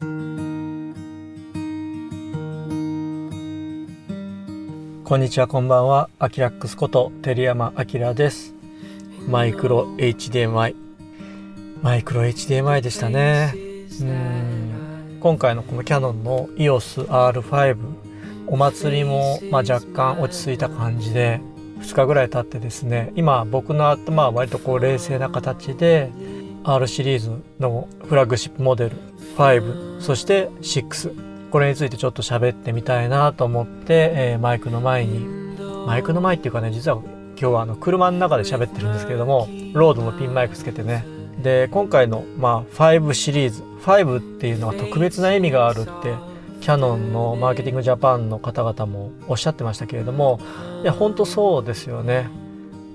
こんにちはこんばんは。アキラックスこと照山明です。マイクロ HDMI マイクロ HDMI でしたね。うん。今回のこのキヤノンの EOSR5 お祭りもまあ若干落ち着いた感じで2日ぐらい経ってですね今僕の頭は割とこう冷静な形で R シリーズのフラッグシップモデル5そして6これについてちょっと喋ってみたいなと思って、えー、マイクの前にマイクの前っていうかね実は今日はあの車の中で喋ってるんですけれどもロードのピンマイクつけてね。で今回の、まあ、5シリーズ5っていうのは特別な意味があるってキヤノンのマーケティングジャパンの方々もおっしゃってましたけれどもいや本当そうですよね。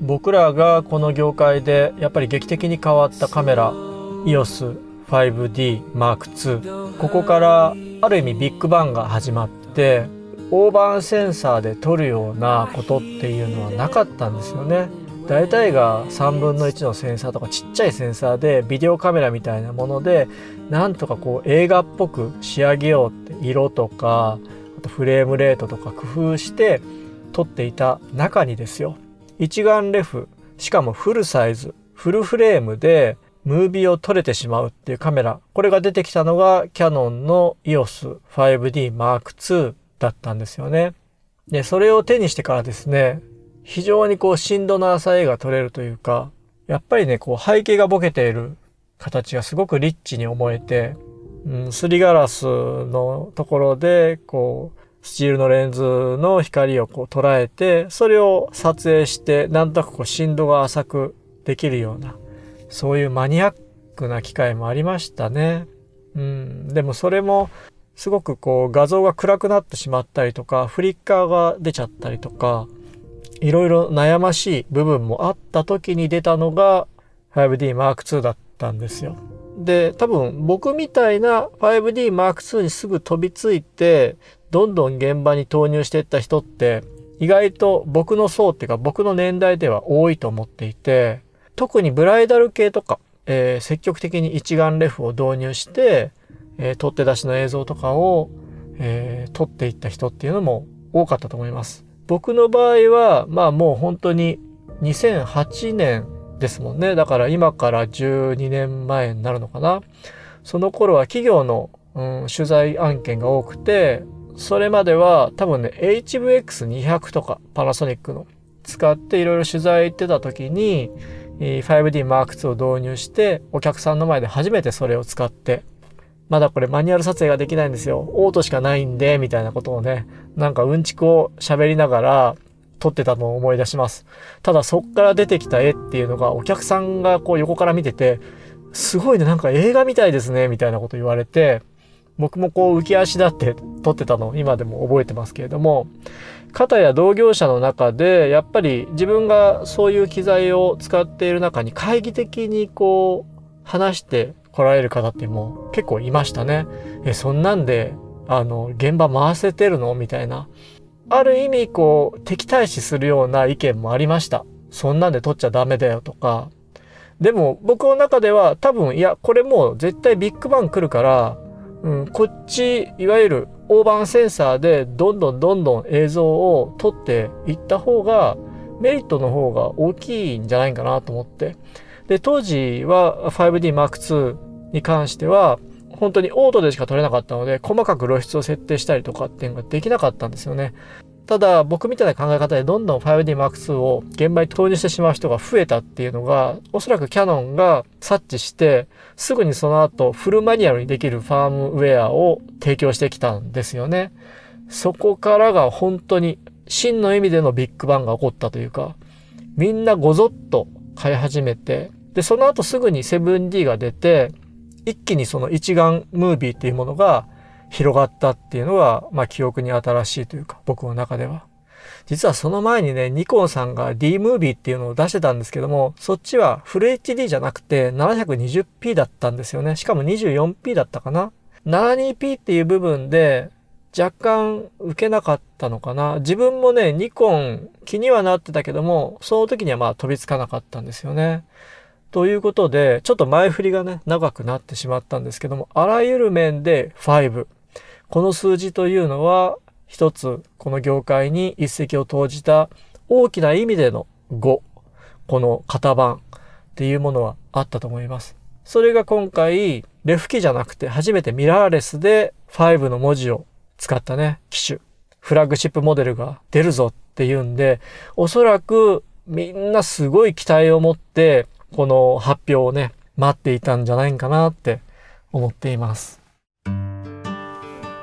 僕らがこの業界でやっぱり劇的に変わったカメラ EOS 5D M2 ここからある意味ビッグバンが始まってオーバーセンサーで撮るようなことっていうのはなかったんですよね。大体が3分の1のセンサーとかちっちゃいセンサーでビデオカメラみたいなものでなんとかこう映画っぽく仕上げようって色とかあとフレームレートとか工夫して撮っていた中にですよ一眼レフしかもフルサイズフルフレームでムービーを撮れてしまうっていうカメラこれが出てきたのがキヤノンの EOS 5D Mark II だったんですよね。で、それを手にしてからですね、非常にこう深度の浅い絵が撮れるというか、やっぱりね、こう背景がボケている形がすごくリッチに思えて、うん、すりガラスのところで、こう、スチールのレンズの光をこう捉えて、それを撮影して、なんとなくこう深度が浅くできるような、そういうマニアックな機械もありましたね。うん、でもそれもすごくこう画像が暗くなってしまったりとか、フリッカーが出ちゃったりとか、いろいろ悩ましい部分もあった時に出たのが 5D Mark II だったんですよ。で、多分僕みたいな 5D Mark II にすぐ飛びついて、どんどん現場に投入していった人って、意外と僕の層っていうか僕の年代では多いと思っていて、特にブライダル系とか、えー、積極的に一眼レフを導入して、えー、取って出しの映像とかを、えー、撮っていった人っていうのも多かったと思います。僕の場合は、まあもう本当に2008年ですもんね。だから今から12年前になるのかな。その頃は企業の、うん、取材案件が多くて、それまでは多分ね、HVX200 とかパナソニックの使っていろいろ取材行ってた時に、5D Mark II を導入してお客さんの前で初めてそれを使ってまだこれマニュアル撮影ができないんですよ。オートしかないんで、みたいなことをね、なんかうんちくを喋りながら撮ってたのを思い出します。ただそっから出てきた絵っていうのがお客さんがこう横から見てて、すごいね、なんか映画みたいですね、みたいなこと言われて、僕もこう浮き足立って撮ってたのを今でも覚えてますけれども、肩や同業者の中でやっぱり自分がそういう機材を使っている中に懐疑的にこう話して来られる方ってもう結構いましたね。え、そんなんで、あの、現場回せてるの？みたいな。ある意味、こう、敵対視するような意見もありました。そんなんで撮っちゃダメだよとか。でも、僕の中では多分、いや、これもう絶対ビッグバン来るから、うん、こっち、いわゆる大判センサーでどんどんどんどん映像を撮っていった方が、メリットの方が大きいんじゃないかなと思って。で、当時は 5D Mark II に関しては、本当にオートでしか撮れなかったので、細かく露出を設定したりとかっていうのができなかったんですよね。ただ、僕みたいな考え方でどんどん 5D Mark II を現場に投入してしまう人が増えたっていうのが、おそらくキャノンが察知して、すぐにその後フルマニュアルにできるファームウェアを提供してきたんですよね。そこからが本当に真の意味でのビッグバンが起こったというか、みんなごぞっと買い始めて、で、その後すぐに 7D が出て、一気にその一眼ムービーっていうものが広がったっていうのが、まあ記憶に新しいというか、僕の中では。実はその前にね、ニコンさんが D ムービーっていうのを出してたんですけども、そっちはフル HD じゃなくて 720p だったんですよね。しかも 24p だったかな。72p っていう部分で若干受けなかったのかな。自分もね、ニコン気にはなってたけども、その時にはまあ飛びつかなかったんですよね。ということで、ちょっと前振りがね、長くなってしまったんですけども、あらゆる面で5。この数字というのは、一つ、この業界に一石を投じた大きな意味での5。この型番っていうものはあったと思います。それが今回、レフ機じゃなくて初めてミラーレスで5の文字を使ったね、機種、フラッグシップモデルが出るぞっていうんで、おそらくみんなすごい期待を持って、この発表をね、待っていたんじゃないかなって思っています。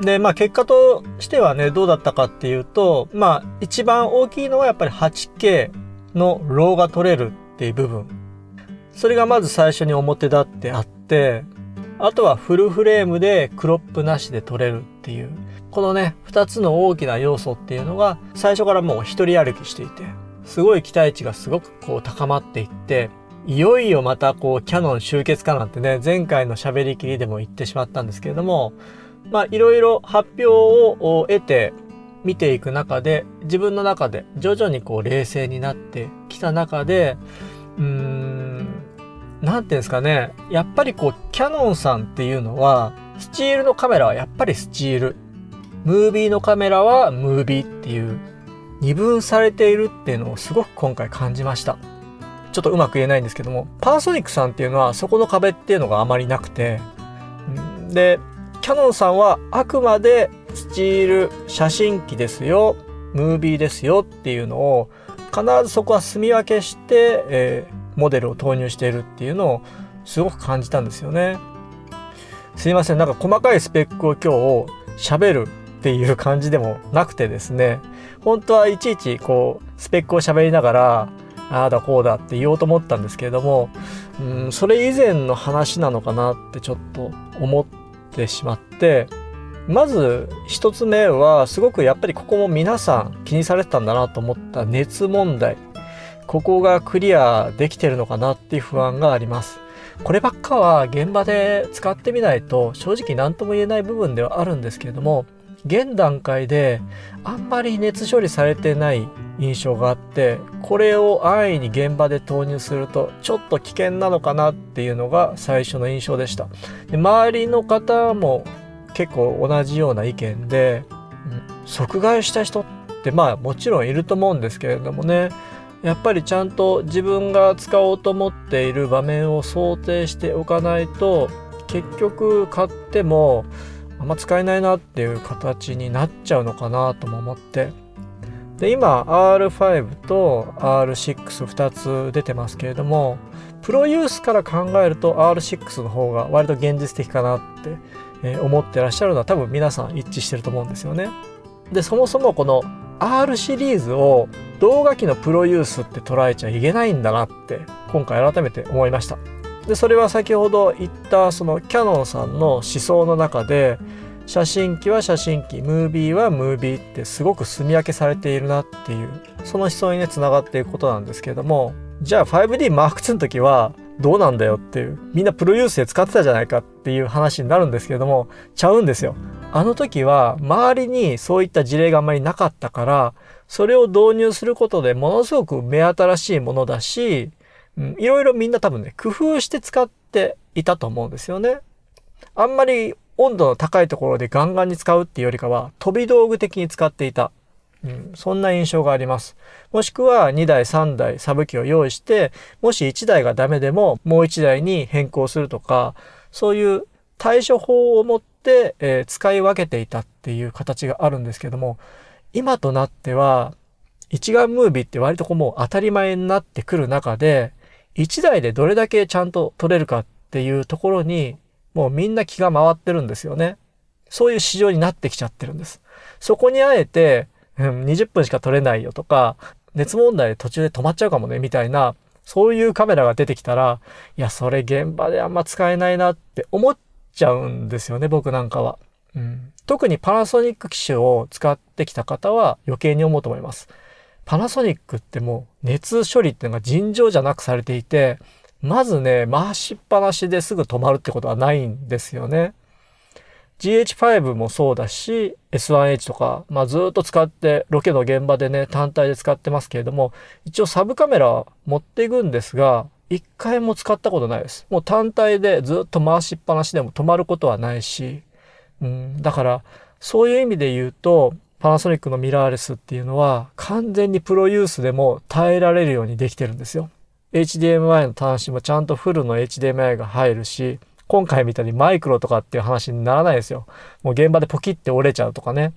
で、まあ結果としてはね、どうだったかっていうと、まあ一番大きいのはやっぱり 8K のローが取れるっていう部分。それがまず最初に表立ってあって、あとはフルフレームでクロップなしで撮れるっていう。このね、二つの大きな要素っていうのが最初からもう一人歩きしていて、すごい期待値がすごくこう高まっていって、いよいよまたこうキャノン集結かなんてね、前回の喋りきりでも言ってしまったんですけれども、まあいろいろ発表を得て見ていく中で、自分の中で徐々にこう冷静になってきた中で、うーん、なんていうんですかね、やっぱりこう、キャノンさんっていうのは、スチールのカメラはやっぱりスチール。ムービーのカメラはムービーっていう、二分されているっていうのをすごく今回感じました。ちょっとうまく言えないんですけども、パナソニックさんっていうのはそこの壁っていうのがあまりなくて、で、キャノンさんはあくまでスチール写真機ですよ、ムービーですよっていうのを必ずそこは住み分けして、えー、モデルを投入しているっていうのをすごく感じたんですよね。すいません、なんか細かいスペックを今日喋るっていう感じでもなくてですね、本当はいちいちこうスペックを喋りながら、ああだこうだって言おうと思ったんですけれども、うん、それ以前の話なのかなってちょっと思ってしまって、まず1つ目はすごくやっぱりここも皆さん気にされてたんだなと思った熱問題。ここがクリアできてるのかなっていう不安があります。こればっかは現場で使ってみないと正直何とも言えない部分ではあるんですけれども、現段階であんまり熱処理されてない印象があってこれを安易に現場で投入するとちょっと危険なのかなっていうのが最初の印象でした。で周りの方も結構同じような意見で、うん、即買いした人ってまあもちろんいると思うんですけれどもねやっぱりちゃんと自分が使おうと思っている場面を想定しておかないと結局買ってもま使えないなっていう形になっちゃうのかなとも思ってで今 R5 と R62 つ出てますけれどもプロユースから考えると R6 の方が割と現実的かなって思ってらっしゃるのは多分皆さん一致してると思うんですよね。でそもそもこの R シリーズを動画機のプロユースって捉えちゃいけないんだなって今回改めて思いました。でそれは先ほど言ったそのキャノンさんの思想の中で写真機は写真機ムービーはムービーってすごく住み分けされているなっていうその思想にねつながっていくことなんですけれどもじゃあ 5DMark2 の時はどうなんだよっていうみんなプロユースで使ってたじゃないかっていう話になるんですけれどもちゃうんですよ。あの時は周りにそういった事例があんまりなかったから、それを導入することでものすごく目新しいものだし、うん、いろいろみんな多分ね、工夫して使っていたと思うんですよね。あんまり温度の高いところでガンガンに使うっていうよりかは、飛び道具的に使っていた。うん、そんな印象があります。もしくは2台3台サブ機を用意して、もし1台がダメでももう1台に変更するとか、そういう対処法を持って、えー、使い分けていたっていう形があるんですけども、今となっては、一眼ムービーって割とこうもう当たり前になってくる中で、一台でどれだけちゃんと撮れるかっていうところに、もうみんな気が回ってるんですよね。そういう市場になってきちゃってるんです。そこにあえて、うん、20分しか撮れないよとか、熱問題で途中で止まっちゃうかもね、みたいな、そういうカメラが出てきたら、いや、それ現場であんま使えないなって思っちゃうんですよね、僕なんかは。うん、特にパナソニック機種を使ってきた方は余計に思うと思います。パナソニックってもう熱処理っていうのが尋常じゃなくされていて、まずね、回しっぱなしですぐ止まるってことはないんですよね。GH5 もそうだし、S1H とか、まあずっと使って、ロケの現場でね、単体で使ってますけれども、一応サブカメラ持っていくんですが、一回も使ったことないです。もう単体でずっと回しっぱなしでも止まることはないし、うん、だからそういう意味で言うと、パナソニックのミラーレスっていうのは完全にプロユースでも耐えられるようにできてるんですよ。HDMI の端子もちゃんとフルの HDMI が入るし、今回みたいにマイクロとかっていう話にならないですよ。もう現場でポキって折れちゃうとかね。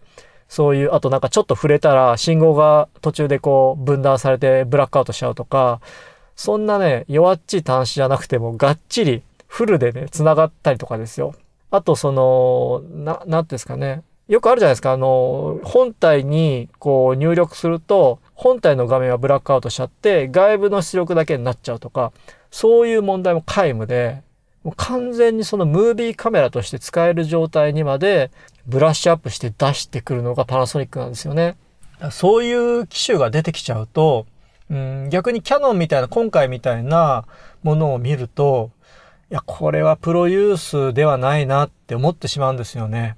そういう、あとなんかちょっと触れたら信号が途中でこう分断されてブラックアウトしちゃうとか、そんなね、弱っちい端子じゃなくてもがっちりフルでね、繋がったりとかですよ。あとその、な、なんですかね。よくあるじゃないですか。あの、本体にこう入力すると、本体の画面はブラックアウトしちゃって、外部の出力だけになっちゃうとか、そういう問題も皆無で、もう完全にそのムービーカメラとして使える状態にまでブラッシュアップして出してくるのがパナソニックなんですよね。そういう機種が出てきちゃうと、うん、逆にキャノンみたいな、今回みたいなものを見ると、いや、これはプロユースではないなって思ってしまうんですよね。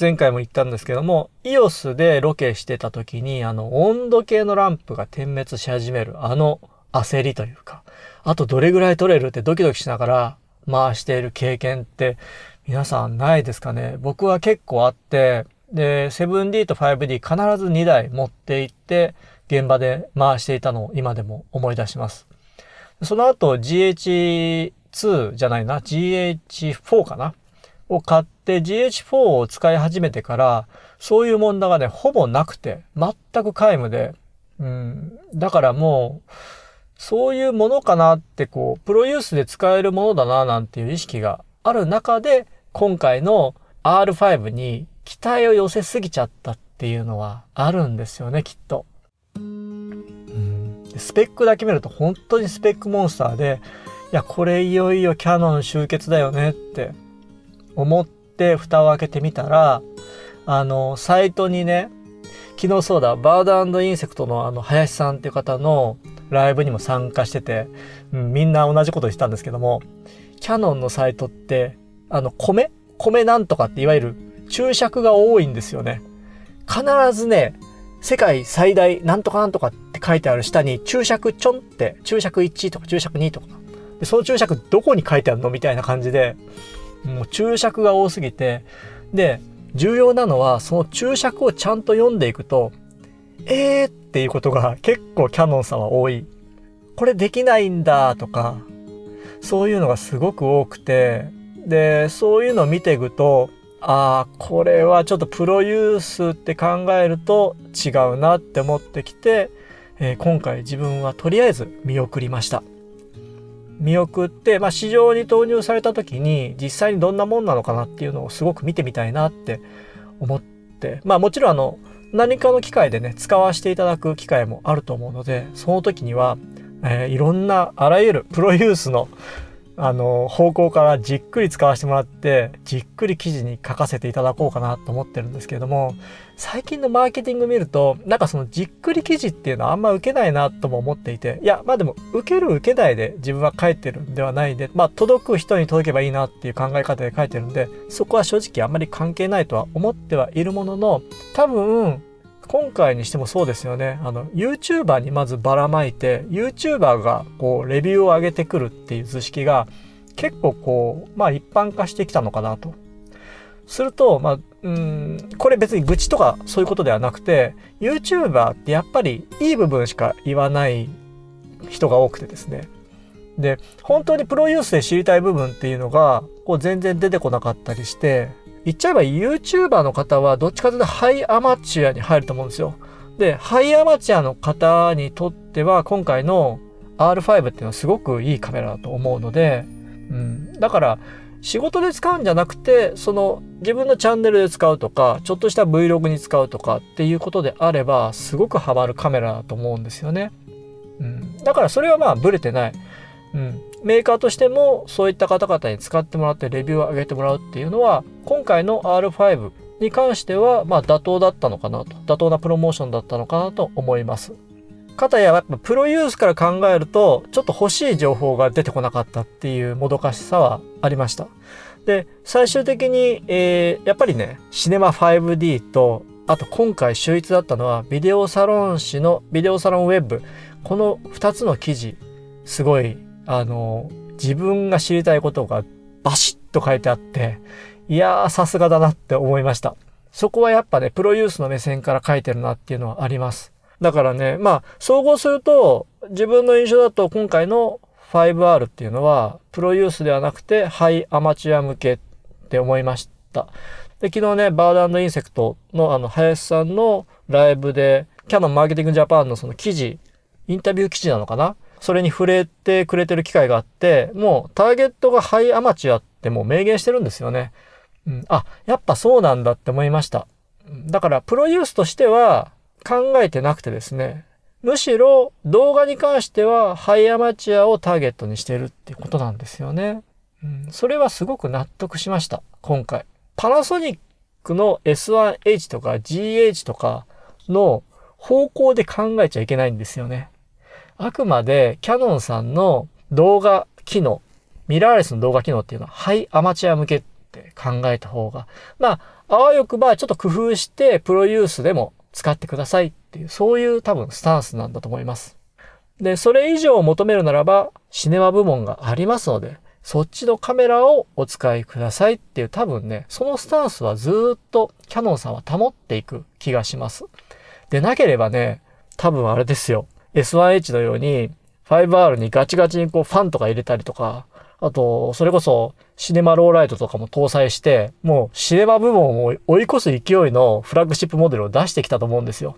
前回も言ったんですけども、EOS でロケしてた時に、あの、温度計のランプが点滅し始める、あの焦りというか、あとどれぐらい取れるってドキドキしながら回している経験って皆さんないですかね？僕は結構あって、で、7D と 5D 必ず2台持って行って、現場で回していたのを今でも思い出します。その後 GH2 じゃないな、GH4 かな？を買って GH4 を使い始めてから、そういう問題がね、ほぼなくて、全く皆無で、うん、だからもう、そういうものかなってこう、プロユースで使えるものだななんていう意識がある中で、今回の R5 に期待を寄せすぎちゃったっていうのはあるんですよね、きっと。スペックだけ見ると本当にスペックモンスターで、いや、これいよいよキャノン集結だよねって思って蓋を開けてみたら、あの、サイトにね、昨日そうだ、バードインセクトのあの、林さんっていう方のライブにも参加してて、うん、みんな同じこと言ってたんですけども、キャノンのサイトって、あの、米？米なんとかっていわゆる注釈が多いんですよね。必ずね、世界最大なんとかなんとかって書いてある下に注釈ちょんって注釈1とか注釈2とか。でその注釈どこに書いてあるの？みたいな感じでもう注釈が多すぎて。で重要なのはその注釈をちゃんと読んでいくとえーっていうことが結構キャノンさんは多い。これできないんだとかそういうのがすごく多くて。でそういうのを見ていくとああ、これはちょっとプロユースって考えると違うなって思ってきて、えー、今回自分はとりあえず見送りました。見送って、まあ、市場に投入された時に実際にどんなもんなのかなっていうのをすごく見てみたいなって思って、まあもちろんあの、何かの機会でね、使わせていただく機会もあると思うので、その時には、えー、いろんなあらゆるプロユースのあの、方向からじっくり使わせてもらって、じっくり記事に書かせていただこうかなと思ってるんですけれども、最近のマーケティング見ると、なんかそのじっくり記事っていうのはあんま受けないなとも思っていて、いや、まあでも、受ける受けないで自分は書いてるんではないんで、まあ届く人に届けばいいなっていう考え方で書いてるんで、そこは正直あんまり関係ないとは思ってはいるものの、多分、今回にしてもそうですよね。あの、YouTuber にまずばらまいて、YouTuber がこう、レビューを上げてくるっていう図式が、結構こう、まあ一般化してきたのかなと。すると、まあ、うん、これ別に愚痴とかそういうことではなくて、YouTuber ってやっぱりいい部分しか言わない人が多くてですね。で、本当にプロユースで知りたい部分っていうのが、こう全然出てこなかったりして、言っちゃえば YouTuber の方はどっちかというとハイアマチュアに入ると思うんですよ。で、ハイアマチュアの方にとっては今回の R5 っていうのはすごくいいカメラだと思うので、うん、だから仕事で使うんじゃなくて、その自分のチャンネルで使うとか、ちょっとした Vlog に使うとかっていうことであれば、すごくハマるカメラだと思うんですよね。うん、だからそれはまあブレてない。うん、メーカーとしてもそういった方々に使ってもらってレビューを上げてもらうっていうのは今回の R5 に関してはまあ妥当だったのかなと妥当なプロモーションだったのかなと思います。かたややっぱプロユースから考えるとちょっと欲しい情報が出てこなかったっていうもどかしさはありました。で最終的に、えー、やっぱりねシネマ 5D とあと今回秀逸だったのはビデオサロン誌のビデオサロンウェブこの2つの記事すごいあの、自分が知りたいことがバシッと書いてあって、いやー、さすがだなって思いました。そこはやっぱね、プロユースの目線から書いてるなっていうのはあります。だからね、まあ、総合すると、自分の印象だと今回の 5R っていうのは、プロユースではなくて、ハイアマチュア向けって思いました。で、昨日ね、バードインセクトのあの、林さんのライブで、キャノンマーケティングジャパンのその記事、インタビュー記事なのかな？それに触れてくれてる機会があって、もうターゲットがハイアマチュアってもう明言してるんですよね。うん、あ、やっぱそうなんだって思いました。だから、プロユースとしては考えてなくてですね、むしろ動画に関してはハイアマチュアをターゲットにしてるっていうことなんですよね。うん、それはすごく納得しました、今回。パナソニックの S1H とか GH とかの方向で考えちゃいけないんですよね。あくまでキャノンさんの動画機能、ミラーレスの動画機能っていうのはハイアマチュア向けって考えた方が、まあ、あわよくばちょっと工夫してプロユースでも使ってくださいっていう、そういう多分スタンスなんだと思います。で、それ以上を求めるならば、シネマ部門がありますので、そっちのカメラをお使いくださいっていう多分ね、そのスタンスはずっとキャノンさんは保っていく気がします。でなければね、多分あれですよ。S1H のように 5R にガチガチにこうファンとか入れたりとか、あと、それこそシネマローライトとかも搭載して、もうシネマ部門を追い越す勢いのフラッグシップモデルを出してきたと思うんですよ。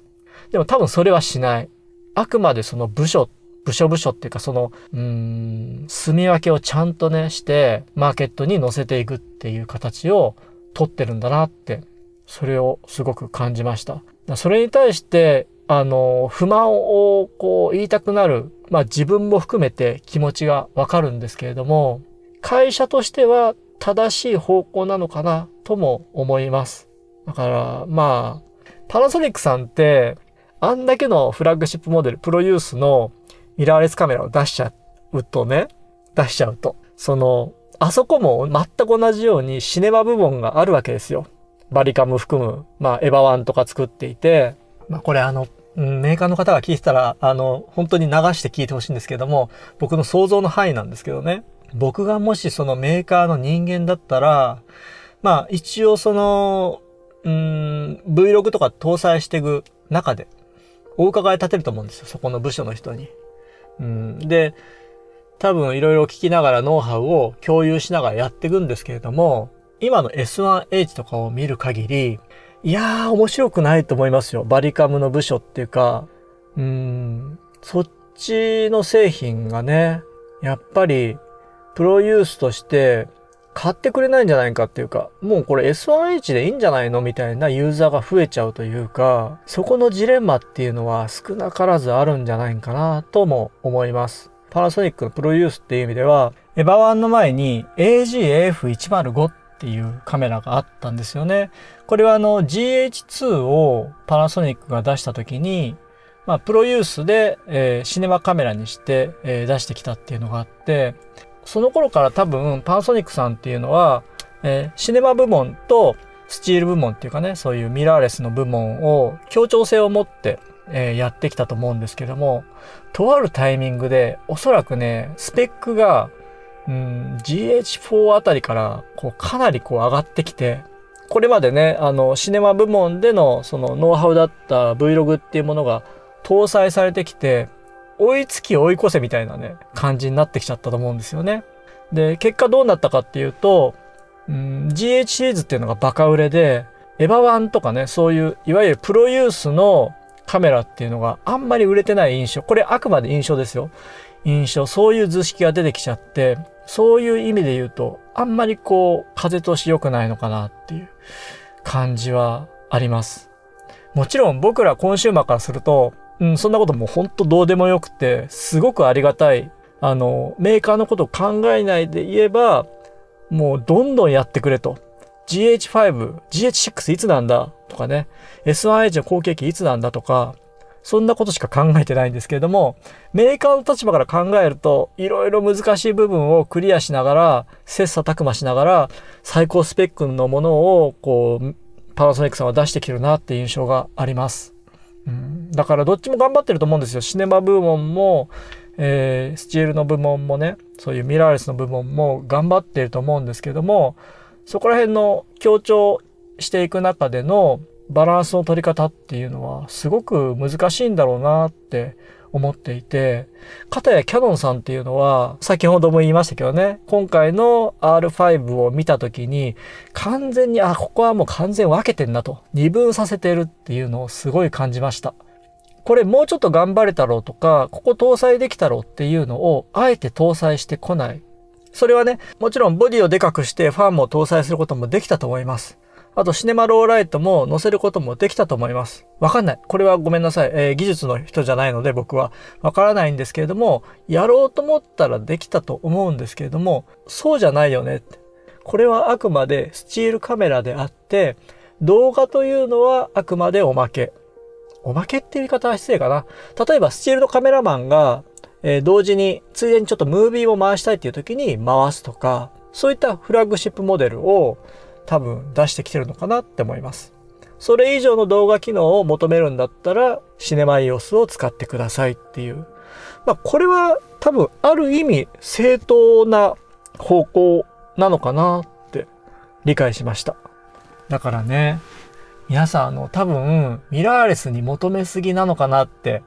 でも多分それはしない。あくまでその部署、部署部署っていうかその、うーん、住み分けをちゃんとね、して、マーケットに乗せていくっていう形を取ってるんだなって、それをすごく感じました。それに対して、あの、不満をこう言いたくなる、まあ自分も含めて気持ちがわかるんですけれども、会社としては正しい方向なのかなとも思います。だから、まあ、パナソニックさんって、あんだけのフラッグシップモデル、プロユースのミラーレスカメラを出しちゃうとね、出しちゃうと、その、あそこも全く同じようにシネマ部門があるわけですよ。バリカム含む、まあ、エヴァワンとか作っていて、まあ、これあの、メーカーの方が聞いてたら、あの、本当に流して聞いてほしいんですけども、僕の想像の範囲なんですけどね。僕がもしそのメーカーの人間だったら、まあ一応その、うん、Vlog とか搭載していく中で、お伺い立てると思うんですよ。そこの部署の人に。うん、で、多分いろいろ聞きながらノウハウを共有しながらやっていくんですけれども、今の S1H とかを見る限り、いやー、面白くないと思いますよ。バリカムの部署っていうか、うん、そっちの製品がね、やっぱり、プロユースとして買ってくれないんじゃないかっていうか、もうこれ S1H でいいんじゃないのみたいなユーザーが増えちゃうというか、そこのジレンマっていうのは少なからずあるんじゃないかなとも思います。パナソニックのプロユースっていう意味では、エヴァ1の前に AGAF105 っっていうカメラがあったんですよね。これはあの GH2 をパナソニックが出した時に、まあ、プロユースで、えー、シネマカメラにして、えー、出してきたっていうのがあって、その頃から多分パナソニックさんっていうのは、えー、シネマ部門とスチール部門っていうかね、そういうミラーレスの部門を協調性を持って、えー、やってきたと思うんですけども、とあるタイミングでおそらくね、スペックがうん、GH4 あたりから、こう、かなりこう上がってきて、これまでね、あの、シネマ部門での、その、ノウハウだった Vlog っていうものが搭載されてきて、追いつき追い越せみたいなね、感じになってきちゃったと思うんですよね。で、結果どうなったかっていうと、うん、GH シリーズっていうのがバカ売れで、エヴァ1とかね、そういう、いわゆるプロユースのカメラっていうのがあんまり売れてない印象。これあくまで印象ですよ。印象、そういう図式が出てきちゃって、そういう意味で言うと、あんまりこう、風通し良くないのかなっていう感じはあります。もちろん僕らコンシューマーからすると、うん、そんなこともほんとどうでもよくて、すごくありがたい。あの、メーカーのことを考えないで言えば、もうどんどんやってくれと。GH5、GH6 いつなんだとかね、S1H の後継機いつなんだとか、そんなことしか考えてないんですけれども、メーカーの立場から考えると、いろいろ難しい部分をクリアしながら、切磋琢磨しながら、最高スペックのものを、こう、パナソニックさんは出してきてるなっていう印象があります。うん、だからどっちも頑張ってると思うんですよ。シネマ部門も、えー、スチールの部門もね、そういうミラーレスの部門も頑張ってると思うんですけども、そこら辺の強調していく中でのバランスの取り方っていうのはすごく難しいんだろうなって思っていて、かたやキャノンさんっていうのは、先ほども言いましたけどね、今回の R5 を見た時に、完全に、あ、ここはもう完全分けてんなと、二分させてるっていうのをすごい感じました。これもうちょっと頑張れたろうとか、ここ搭載できたろうっていうのを、あえて搭載してこない。それはね、もちろんボディをでかくしてファンも搭載することもできたと思います。あとシネマローライトも載せることもできたと思います。わかんない。これはごめんなさい。えー、技術の人じゃないので僕はわからないんですけれども、やろうと思ったらできたと思うんですけれども、そうじゃないよね。これはあくまでスチールカメラであって、動画というのはあくまでおまけ。おまけって言い方は失礼かな。例えばスチールのカメラマンが、えー、同時についでにちょっとムービーを回したいっていう時に回すとか、そういったフラッグシップモデルを多分出してきてるのかなって思います。それ以上の動画機能を求めるんだったら、シネマイオスを使ってくださいっていう。まあ、これは多分ある意味正当な方向なのかなって理解しました。だからね、皆さんあの多分ミラーレスに求めすぎなのかなって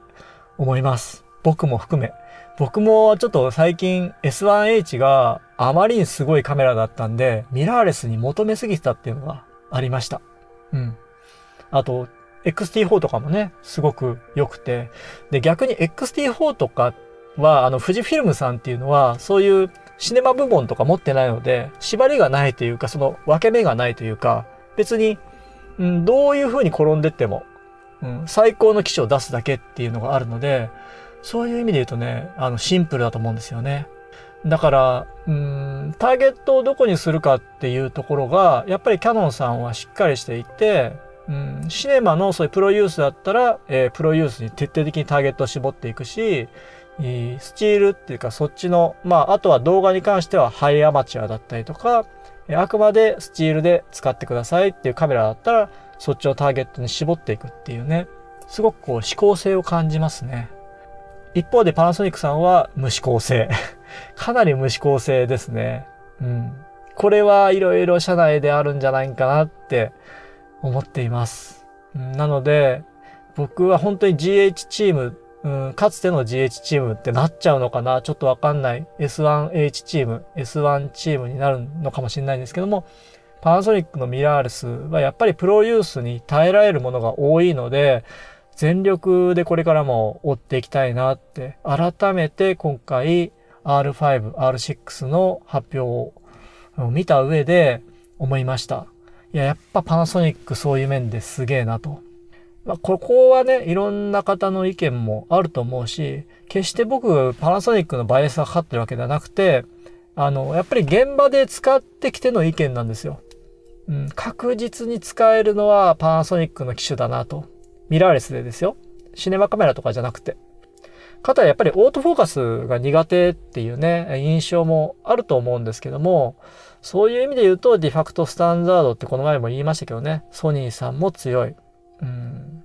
思います。僕も含め。僕もちょっと最近 S1H があまりにすごいカメラだったんで、ミラーレスに求めすぎてたっていうのがありました。うん。あと、XT4 とかもね、すごく良くて。で、逆に XT4 とかは、あの、富士フィルムさんっていうのは、そういうシネマ部門とか持ってないので、縛りがないというか、その分け目がないというか、別に、うん、どういう風に転んでっても、うん、最高の機種を出すだけっていうのがあるので、そういう意味で言うとね、あの、シンプルだと思うんですよね。だから、うん、ターゲットをどこにするかっていうところが、やっぱりキャノンさんはしっかりしていて、うん、シネマのそういうプロユースだったら、えー、プロユースに徹底的にターゲットを絞っていくし、スチールっていうかそっちの、まあ、あとは動画に関してはハイアマチュアだったりとか、あくまでスチールで使ってくださいっていうカメラだったら、そっちをターゲットに絞っていくっていうね、すごくこう思考性を感じますね。一方でパナソニックさんは無指向性。かなり無指向性ですね。うん。これはいろいろ社内であるんじゃないかなって思っています。なので、僕は本当に GH チーム、うん、かつての GH チームってなっちゃうのかなちょっとわかんない S1H チーム、S1 チームになるのかもしれないんですけども、パナソニックのミラーレスはやっぱりプロユースに耐えられるものが多いので、全力でこれからも追っていきたいなって、改めて今回 R5、R6 の発表を見た上で思いました。いや、やっぱパナソニックそういう面ですげえなと。まあ、ここはね、いろんな方の意見もあると思うし、決して僕、パナソニックのバイアスがかかってるわけではなくて、あの、やっぱり現場で使ってきての意見なんですよ。うん、確実に使えるのはパナソニックの機種だなと。ミラーレスでですよ。シネマカメラとかじゃなくて。かたやっぱりオートフォーカスが苦手っていうね、印象もあると思うんですけども、そういう意味で言うと、ディファクトスタンダードってこの前も言いましたけどね、ソニーさんも強い。うん。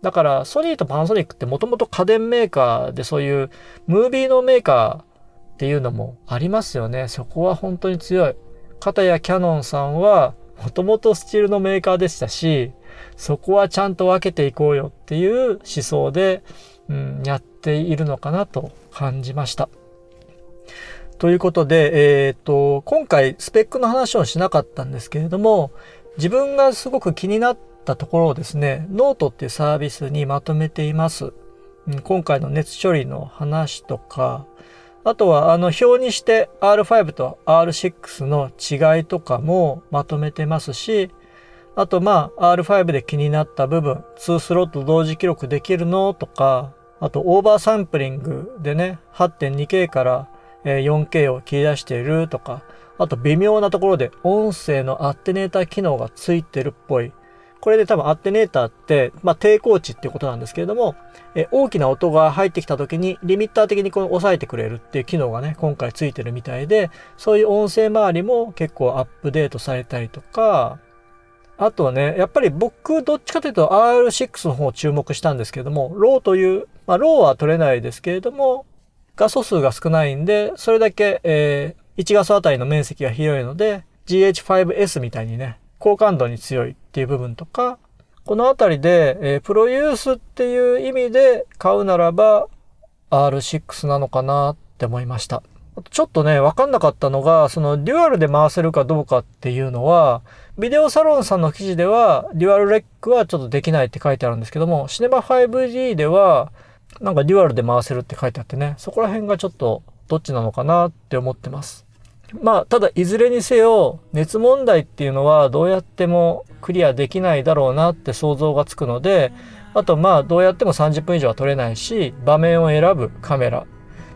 だから、ソニーとパナソニックってもともと家電メーカーでそういうムービーのメーカーっていうのもありますよね。そこは本当に強い。かたやキャノンさんは、もともとスチールのメーカーでしたし、そこはちゃんと分けていこうよっていう思想で、うん、やっているのかなと感じました。ということで、えっ、と、今回スペックの話をしなかったんですけれども、自分がすごく気になったところをですね、ノートっていうサービスにまとめています。今回の熱処理の話とか、あとはあの表にして R5 と R6 の違いとかもまとめてますし、あとまあ R5 で気になった部分、2スロット同時記録できるのとか、あとオーバーサンプリングでね、8.2K から 4K を切り出しているとか、あと微妙なところで音声のアッテネーター機能がついてるっぽい。これで多分アテネーターって、まあ、抵抗値っていうことなんですけれども、え大きな音が入ってきた時にリミッター的にこの抑えてくれるっていう機能がね、今回ついてるみたいで、そういう音声周りも結構アップデートされたりとか、あとはね、やっぱり僕どっちかというと R6 の方を注目したんですけれども、ローという、まあローは取れないですけれども、画素数が少ないんで、それだけ、えー、1画素あたりの面積が広いので、GH5S みたいにね、高感度に強いっていう部分とか、このあたりで、えー、プロユースっていう意味で買うならば R6 なのかなって思いました。ちょっとね、わかんなかったのが、そのデュアルで回せるかどうかっていうのは、ビデオサロンさんの記事では、デュアルレックはちょっとできないって書いてあるんですけども、 CINEMA5D では、なんかデュアルで回せるって書いてあってね、そこら辺がちょっとどっちなのかなって思ってます。まあ、ただいずれにせよ、熱問題っていうのはどうやってもクリアできないだろうなって想像がつくので、あとまあ、どうやっても30分以上は撮れないし、場面を選ぶカメラ。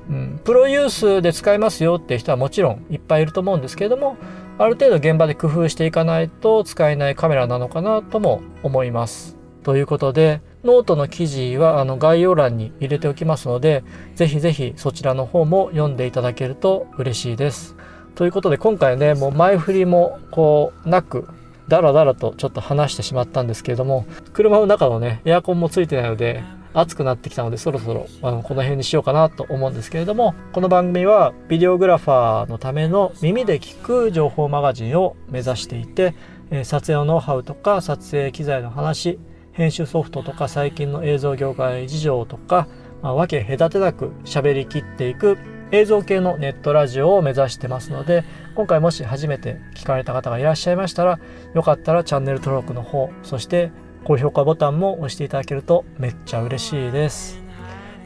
うん、プロユースで使いますよっていう人はもちろんいっぱいいると思うんですけれども、ある程度現場で工夫していかないと使えないカメラなのかなとも思います。ということで、ノートの記事はあの概要欄に入れておきますので、ぜひぜひそちらの方も読んでいただけると嬉しいです。ということで今回ね、もう前振りもこうなく、だらだらとちょっと話してしまったんですけれども、車の中のね、エアコンもついてないので、暑くなってきたのでそろそろあのこの辺にしようかなと思うんですけれどもこの番組はビデオグラファーのための耳で聞く情報マガジンを目指していてえ撮影のノウハウとか撮影機材の話編集ソフトとか最近の映像業界事情とか、まあ、わけ隔てなく喋りきっていく映像系のネットラジオを目指してますので今回もし初めて聞かれた方がいらっしゃいましたらよかったらチャンネル登録の方そして高評価ボタンも押していただけるとめっちゃ嬉しいです。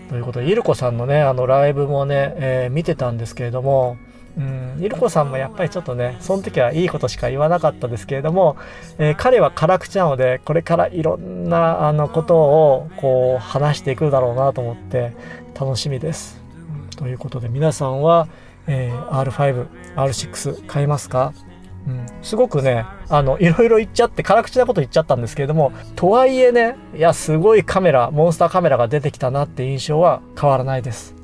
ということで、イルコさんのね、あのライブもね、えー、見てたんですけれども、うん、イルコさんもやっぱりちょっとね、その時はいいことしか言わなかったですけれども、えー、彼は辛口なので、これからいろんなあのことをこう話していくだろうなと思って楽しみです。ということで皆さんは、えー、R5、R6 買いますか？うん、すごくね、あの、いろいろ言っちゃって、辛口なこと言っちゃったんですけれども、とはいえね、いや、すごいカメラ、モンスターカメラが出てきたなって印象は変わらないです。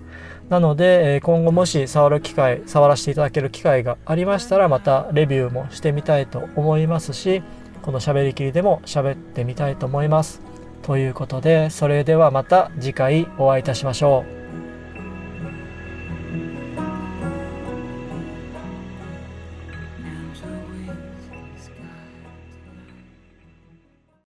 なので、今後もし触る機会、触らせていただける機会がありましたら、またレビューもしてみたいと思いますし、この喋りきりでも喋ってみたいと思います。ということで、それではまた次回お会いいたしましょう。